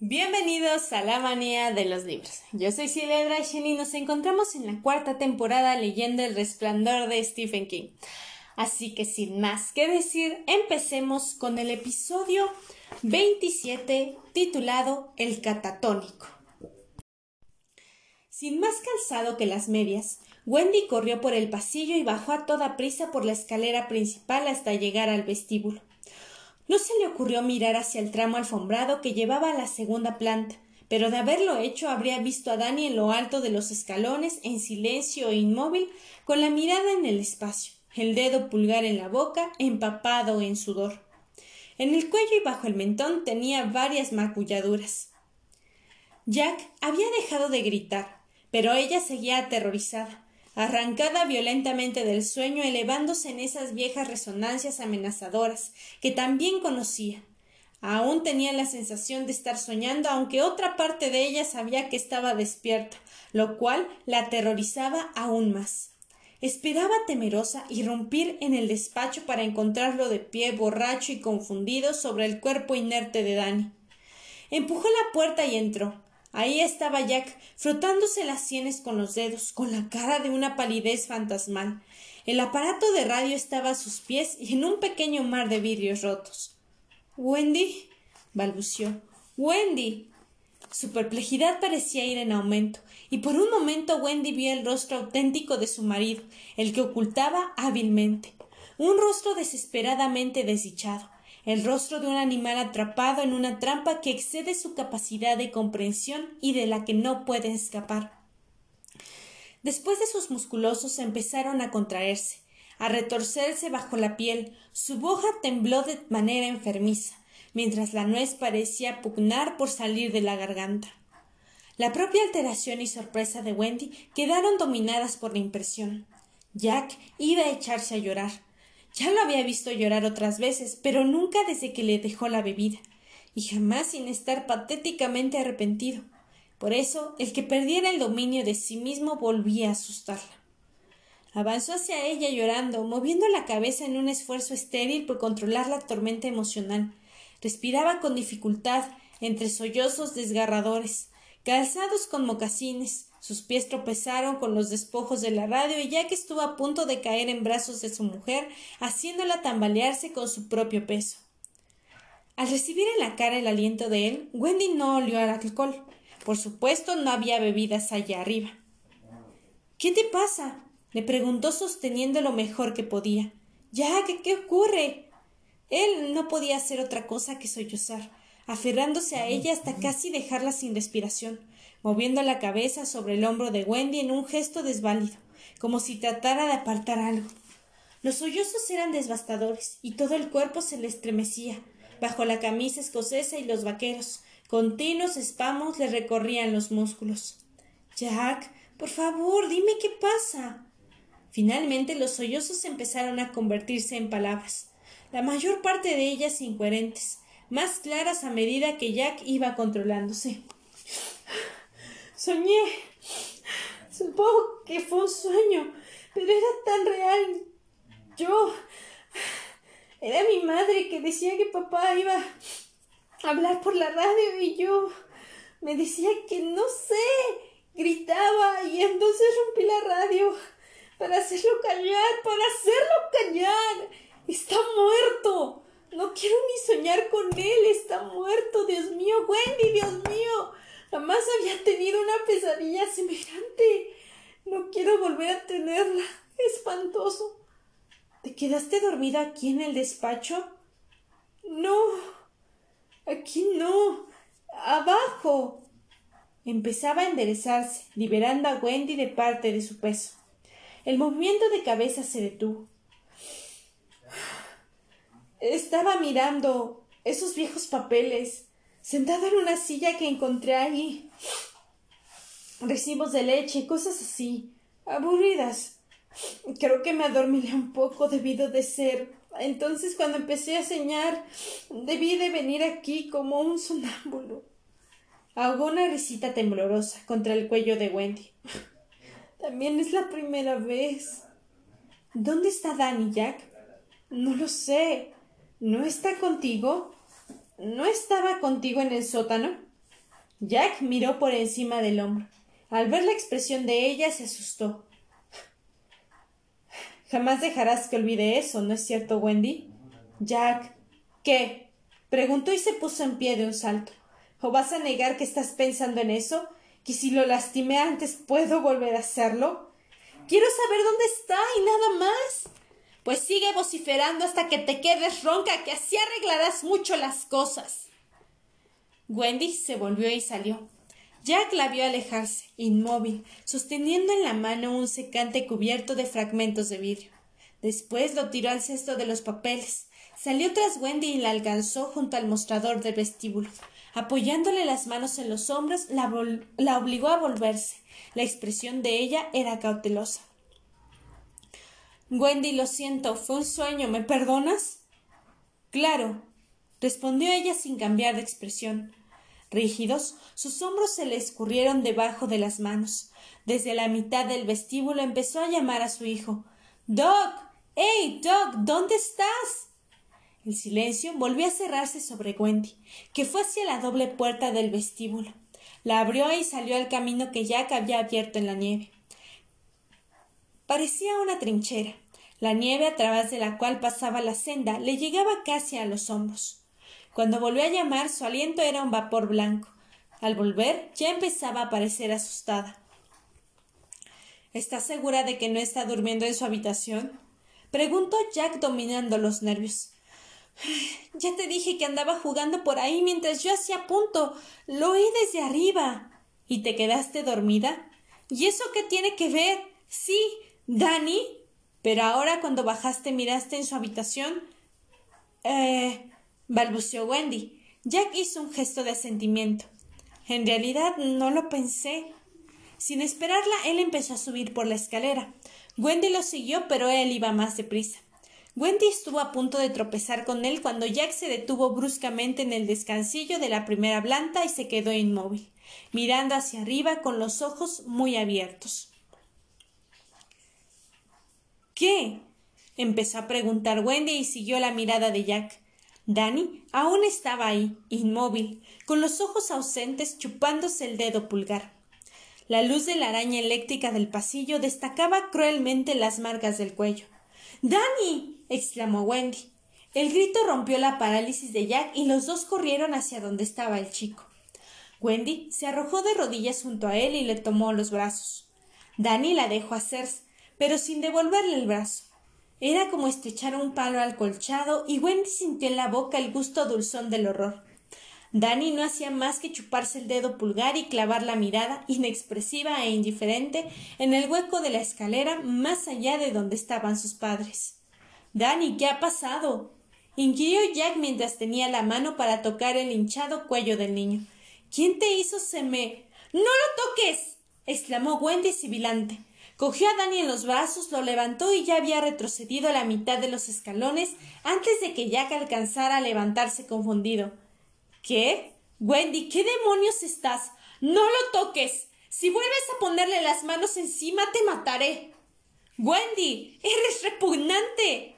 Bienvenidos a la manía de los libros. Yo soy Silvia Drashen y nos encontramos en la cuarta temporada leyendo El resplandor de Stephen King. Así que sin más que decir, empecemos con el episodio 27 titulado El catatónico. Sin más calzado que las medias, Wendy corrió por el pasillo y bajó a toda prisa por la escalera principal hasta llegar al vestíbulo. No se le ocurrió mirar hacia el tramo alfombrado que llevaba a la segunda planta, pero de haberlo hecho habría visto a Dani en lo alto de los escalones, en silencio e inmóvil, con la mirada en el espacio, el dedo pulgar en la boca, empapado en sudor. En el cuello y bajo el mentón tenía varias magulladuras. Jack había dejado de gritar, pero ella seguía aterrorizada arrancada violentamente del sueño, elevándose en esas viejas resonancias amenazadoras que también conocía. Aún tenía la sensación de estar soñando, aunque otra parte de ella sabía que estaba despierta, lo cual la aterrorizaba aún más. Esperaba temerosa irrumpir en el despacho para encontrarlo de pie, borracho y confundido sobre el cuerpo inerte de Dani. Empujó la puerta y entró. Ahí estaba Jack, frotándose las sienes con los dedos, con la cara de una palidez fantasmal. El aparato de radio estaba a sus pies y en un pequeño mar de vidrios rotos. Wendy. balbució. Wendy. Su perplejidad parecía ir en aumento, y por un momento Wendy vio el rostro auténtico de su marido, el que ocultaba hábilmente. Un rostro desesperadamente desdichado, el rostro de un animal atrapado en una trampa que excede su capacidad de comprensión y de la que no puede escapar. Después de sus musculosos empezaron a contraerse, a retorcerse bajo la piel, su boca tembló de manera enfermiza, mientras la nuez parecía pugnar por salir de la garganta. La propia alteración y sorpresa de Wendy quedaron dominadas por la impresión. Jack iba a echarse a llorar, ya lo había visto llorar otras veces, pero nunca desde que le dejó la bebida, y jamás sin estar patéticamente arrepentido. Por eso, el que perdiera el dominio de sí mismo volvía a asustarla. Avanzó hacia ella llorando, moviendo la cabeza en un esfuerzo estéril por controlar la tormenta emocional. Respiraba con dificultad, entre sollozos desgarradores, calzados con mocasines, sus pies tropezaron con los despojos de la radio y Jack estuvo a punto de caer en brazos de su mujer, haciéndola tambalearse con su propio peso. Al recibir en la cara el aliento de él, Wendy no olió al alcohol. Por supuesto, no había bebidas allá arriba. ¿Qué te pasa? le preguntó sosteniendo lo mejor que podía. Jack, ¿qué ocurre? Él no podía hacer otra cosa que sollozar, aferrándose a ella hasta casi dejarla sin respiración moviendo la cabeza sobre el hombro de Wendy en un gesto desválido, como si tratara de apartar algo. Los sollozos eran devastadores y todo el cuerpo se le estremecía, bajo la camisa escocesa y los vaqueros. Continuos espamos le recorrían los músculos. Jack, por favor, dime qué pasa. Finalmente los sollozos empezaron a convertirse en palabras, la mayor parte de ellas incoherentes, más claras a medida que Jack iba controlándose. Soñé. Supongo que fue un sueño, pero era tan real. Yo. Era mi madre que decía que papá iba a hablar por la radio y yo me decía que no sé. Gritaba y entonces rompí la radio para hacerlo callar, para hacerlo callar. Está muerto. No quiero ni soñar con él. Está muerto. Dios mío, Wendy, Dios mío. Jamás había tenido una pesadilla semejante. No quiero volver a tenerla. Espantoso. ¿Te quedaste dormida aquí en el despacho? No. Aquí no. Abajo. Empezaba a enderezarse, liberando a Wendy de parte de su peso. El movimiento de cabeza se detuvo. Estaba mirando esos viejos papeles sentado en una silla que encontré ahí. Recibos de leche, cosas así, aburridas. Creo que me adormilé un poco debido de ser. Entonces cuando empecé a soñar, debí de venir aquí como un sonámbulo. Ahogó una risita temblorosa contra el cuello de Wendy. También es la primera vez. ¿Dónde está Danny, Jack? No lo sé. ¿No está contigo? ¿No estaba contigo en el sótano? Jack miró por encima del hombro. Al ver la expresión de ella se asustó. Jamás dejarás que olvide eso, ¿no es cierto, Wendy? Jack. ¿Qué? preguntó y se puso en pie de un salto. ¿O vas a negar que estás pensando en eso? ¿Que si lo lastimé antes puedo volver a hacerlo? Quiero saber dónde está y nada más. Pues sigue vociferando hasta que te quedes ronca, que así arreglarás mucho las cosas. Wendy se volvió y salió. Jack la vio alejarse, inmóvil, sosteniendo en la mano un secante cubierto de fragmentos de vidrio. Después lo tiró al cesto de los papeles. Salió tras Wendy y la alcanzó junto al mostrador del vestíbulo. Apoyándole las manos en los hombros, la, la obligó a volverse. La expresión de ella era cautelosa. Wendy, lo siento, fue un sueño. ¿Me perdonas? Claro, respondió ella sin cambiar de expresión. Rígidos, sus hombros se le escurrieron debajo de las manos. Desde la mitad del vestíbulo empezó a llamar a su hijo. Doc. ¡Hey, Doc! ¿Dónde estás? El silencio volvió a cerrarse sobre Wendy, que fue hacia la doble puerta del vestíbulo. La abrió y salió al camino que Jack había abierto en la nieve. Parecía una trinchera. La nieve a través de la cual pasaba la senda le llegaba casi a los hombros. Cuando volvió a llamar, su aliento era un vapor blanco. Al volver, ya empezaba a parecer asustada. ¿Estás segura de que no está durmiendo en su habitación? preguntó Jack dominando los nervios. Ya te dije que andaba jugando por ahí mientras yo hacía punto. Lo oí desde arriba. ¿Y te quedaste dormida? ¿Y eso qué tiene que ver? Sí, Dani. Pero ahora cuando bajaste miraste en su habitación. Eh balbuceó Wendy. Jack hizo un gesto de asentimiento. En realidad no lo pensé. Sin esperarla, él empezó a subir por la escalera. Wendy lo siguió, pero él iba más deprisa. Wendy estuvo a punto de tropezar con él cuando Jack se detuvo bruscamente en el descansillo de la primera planta y se quedó inmóvil, mirando hacia arriba con los ojos muy abiertos. ¿Qué? empezó a preguntar Wendy y siguió la mirada de Jack. Danny aún estaba ahí, inmóvil, con los ojos ausentes chupándose el dedo pulgar. La luz de la araña eléctrica del pasillo destacaba cruelmente las marcas del cuello. Danny. exclamó Wendy. El grito rompió la parálisis de Jack y los dos corrieron hacia donde estaba el chico. Wendy se arrojó de rodillas junto a él y le tomó los brazos. Danny la dejó hacerse, pero sin devolverle el brazo. Era como estrechar un palo al colchado y Wendy sintió en la boca el gusto dulzón del horror. Danny no hacía más que chuparse el dedo pulgar y clavar la mirada, inexpresiva e indiferente, en el hueco de la escalera más allá de donde estaban sus padres. Danny, ¿qué ha pasado? inquirió Jack mientras tenía la mano para tocar el hinchado cuello del niño. ¿Quién te hizo seme? ¡No lo toques! exclamó Wendy sibilante. Cogió a Dani en los brazos, lo levantó y ya había retrocedido a la mitad de los escalones antes de que Jack alcanzara a levantarse confundido. ¿Qué? Wendy, ¿qué demonios estás? No lo toques. Si vuelves a ponerle las manos encima, te mataré. Wendy, eres repugnante.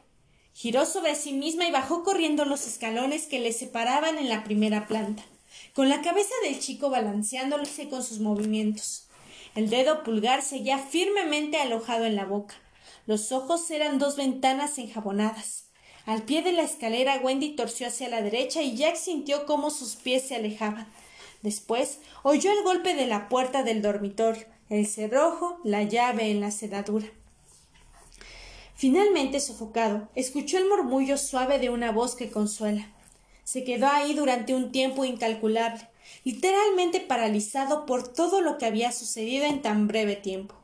Giró sobre sí misma y bajó corriendo los escalones que le separaban en la primera planta, con la cabeza del chico balanceándose con sus movimientos. El dedo pulgar seguía firmemente alojado en la boca. Los ojos eran dos ventanas enjabonadas. Al pie de la escalera Wendy torció hacia la derecha y Jack sintió cómo sus pies se alejaban. Después oyó el golpe de la puerta del dormitorio, el cerrojo, la llave en la cerradura. Finalmente sofocado, escuchó el murmullo suave de una voz que consuela. Se quedó ahí durante un tiempo incalculable, literalmente paralizado por todo lo que había sucedido en tan breve tiempo.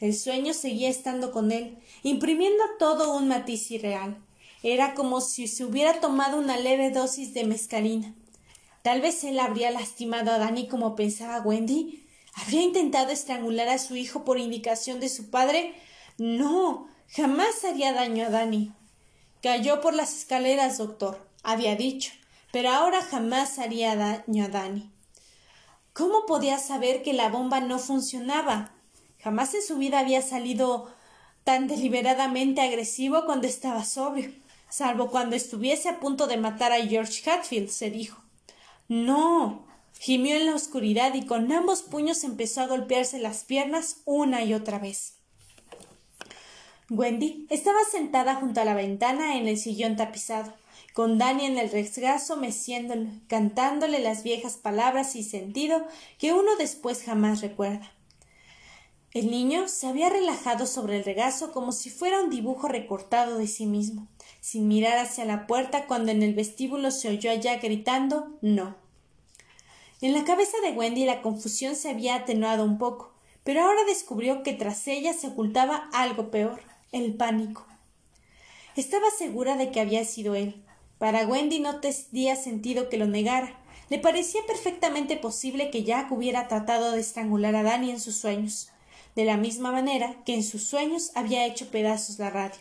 El sueño seguía estando con él, imprimiendo todo un matiz irreal. Era como si se hubiera tomado una leve dosis de mescalina. Tal vez él habría lastimado a Dani como pensaba Wendy. ¿Habría intentado estrangular a su hijo por indicación de su padre? No, jamás haría daño a Dani. Cayó por las escaleras, doctor, había dicho pero ahora jamás haría daño a Dani. ¿Cómo podía saber que la bomba no funcionaba? Jamás en su vida había salido tan deliberadamente agresivo cuando estaba sobrio, salvo cuando estuviese a punto de matar a George Hatfield, se dijo. No, Gimió en la oscuridad y con ambos puños empezó a golpearse las piernas una y otra vez. Wendy estaba sentada junto a la ventana en el sillón tapizado, con Dani en el regazo meciéndolo, cantándole las viejas palabras y sentido que uno después jamás recuerda. El niño se había relajado sobre el regazo como si fuera un dibujo recortado de sí mismo, sin mirar hacia la puerta cuando en el vestíbulo se oyó allá gritando no. En la cabeza de Wendy la confusión se había atenuado un poco, pero ahora descubrió que tras ella se ocultaba algo peor el pánico. Estaba segura de que había sido él. Para Wendy no tenía sentido que lo negara. Le parecía perfectamente posible que Jack hubiera tratado de estrangular a Danny en sus sueños, de la misma manera que en sus sueños había hecho pedazos la radio.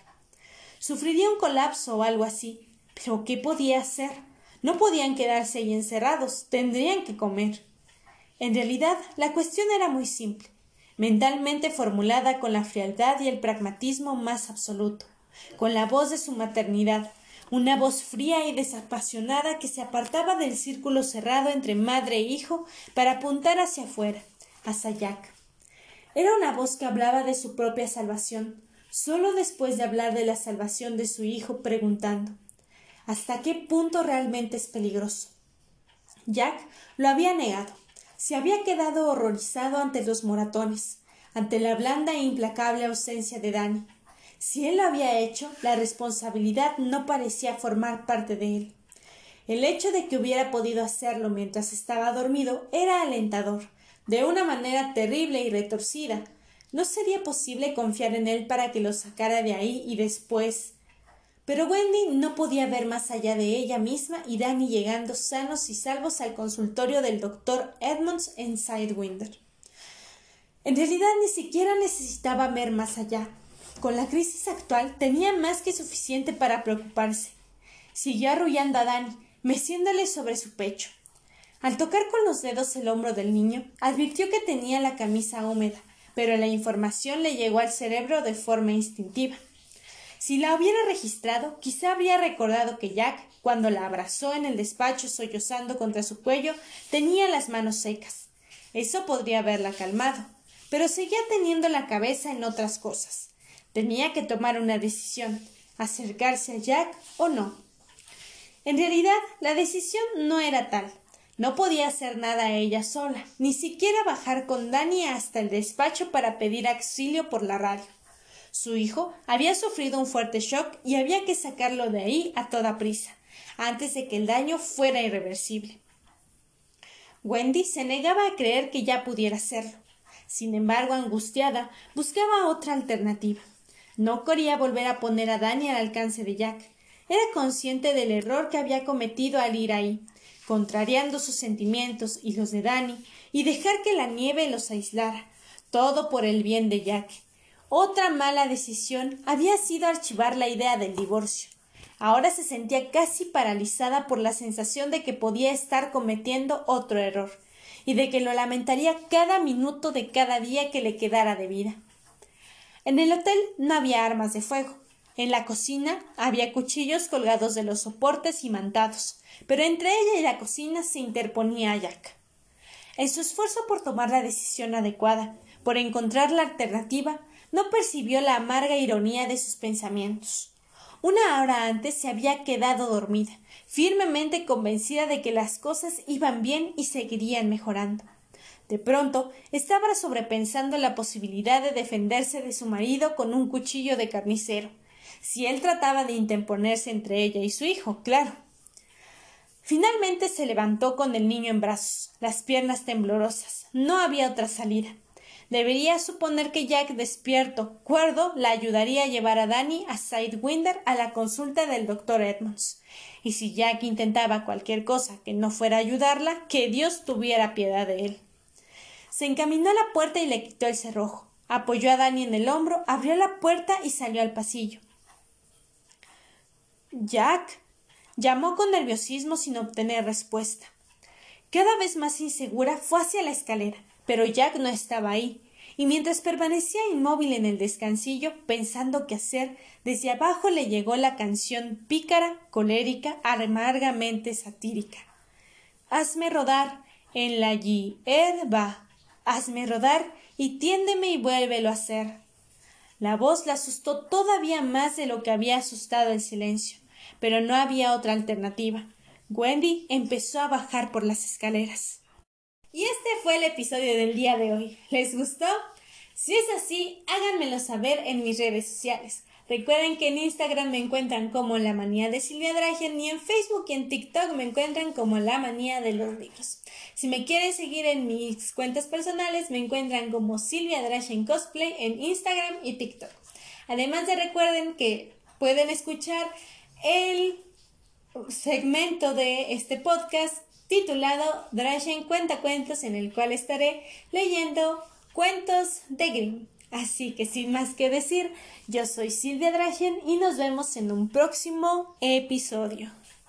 Sufriría un colapso o algo así. Pero ¿qué podía hacer? No podían quedarse ahí encerrados, tendrían que comer. En realidad, la cuestión era muy simple mentalmente formulada con la frialdad y el pragmatismo más absoluto, con la voz de su maternidad, una voz fría y desapasionada que se apartaba del círculo cerrado entre madre e hijo para apuntar hacia afuera, hacia Jack. Era una voz que hablaba de su propia salvación, solo después de hablar de la salvación de su hijo, preguntando ¿Hasta qué punto realmente es peligroso? Jack lo había negado se había quedado horrorizado ante los moratones, ante la blanda e implacable ausencia de Dani. Si él lo había hecho, la responsabilidad no parecía formar parte de él. El hecho de que hubiera podido hacerlo mientras estaba dormido era alentador, de una manera terrible y retorcida. No sería posible confiar en él para que lo sacara de ahí y después pero Wendy no podía ver más allá de ella misma y Danny llegando sanos y salvos al consultorio del doctor Edmonds en Sidewinder. En realidad ni siquiera necesitaba ver más allá. Con la crisis actual tenía más que suficiente para preocuparse. Siguió arrullando a Danny, meciéndole sobre su pecho. Al tocar con los dedos el hombro del niño, advirtió que tenía la camisa húmeda, pero la información le llegó al cerebro de forma instintiva. Si la hubiera registrado, quizá habría recordado que Jack, cuando la abrazó en el despacho sollozando contra su cuello, tenía las manos secas. Eso podría haberla calmado, pero seguía teniendo la cabeza en otras cosas. Tenía que tomar una decisión acercarse a Jack o no. En realidad, la decisión no era tal. No podía hacer nada ella sola, ni siquiera bajar con Dani hasta el despacho para pedir auxilio por la radio. Su hijo había sufrido un fuerte shock y había que sacarlo de ahí a toda prisa, antes de que el daño fuera irreversible. Wendy se negaba a creer que ya pudiera hacerlo. Sin embargo, angustiada, buscaba otra alternativa. No quería volver a poner a Danny al alcance de Jack. Era consciente del error que había cometido al ir ahí, contrariando sus sentimientos y los de Danny, y dejar que la nieve los aislara, todo por el bien de Jack, otra mala decisión había sido archivar la idea del divorcio. Ahora se sentía casi paralizada por la sensación de que podía estar cometiendo otro error, y de que lo lamentaría cada minuto de cada día que le quedara de vida. En el hotel no había armas de fuego. En la cocina había cuchillos colgados de los soportes y mantados, pero entre ella y la cocina se interponía Jack. En su esfuerzo por tomar la decisión adecuada, por encontrar la alternativa, no percibió la amarga ironía de sus pensamientos. Una hora antes se había quedado dormida, firmemente convencida de que las cosas iban bien y seguirían mejorando. De pronto estaba sobrepensando la posibilidad de defenderse de su marido con un cuchillo de carnicero, si él trataba de interponerse entre ella y su hijo, claro. Finalmente se levantó con el niño en brazos, las piernas temblorosas. No había otra salida. Debería suponer que Jack despierto, cuerdo, la ayudaría a llevar a Danny a Sidewinder a la consulta del doctor Edmonds. Y si Jack intentaba cualquier cosa que no fuera ayudarla, que Dios tuviera piedad de él. Se encaminó a la puerta y le quitó el cerrojo. Apoyó a Danny en el hombro, abrió la puerta y salió al pasillo. Jack. llamó con nerviosismo sin obtener respuesta. Cada vez más insegura fue hacia la escalera pero Jack no estaba ahí, y mientras permanecía inmóvil en el descansillo, pensando qué hacer, desde abajo le llegó la canción pícara, colérica, amargamente satírica. Hazme rodar, en la hierba. Hazme rodar y tiéndeme y vuélvelo a hacer. La voz la asustó todavía más de lo que había asustado el silencio, pero no había otra alternativa. Wendy empezó a bajar por las escaleras. Y este fue el episodio del día de hoy. ¿Les gustó? Si es así, háganmelo saber en mis redes sociales. Recuerden que en Instagram me encuentran como La Manía de Silvia Dragen y en Facebook y en TikTok me encuentran como La Manía de los Libros. Si me quieren seguir en mis cuentas personales, me encuentran como Silvia Dragen Cosplay en Instagram y TikTok. Además de recuerden que pueden escuchar el segmento de este podcast titulado Dragen Cuenta Cuentos en el cual estaré leyendo cuentos de Grimm. Así que sin más que decir, yo soy Silvia Dragen y nos vemos en un próximo episodio.